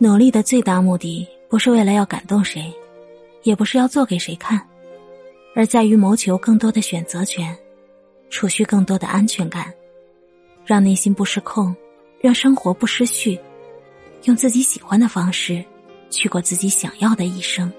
努力的最大目的不是为了要感动谁也不是要做给谁看而在于谋求更多的选择权储蓄更多的安全感让内心不失控让生活不失序用自己喜欢的方式去过自己想要的一生。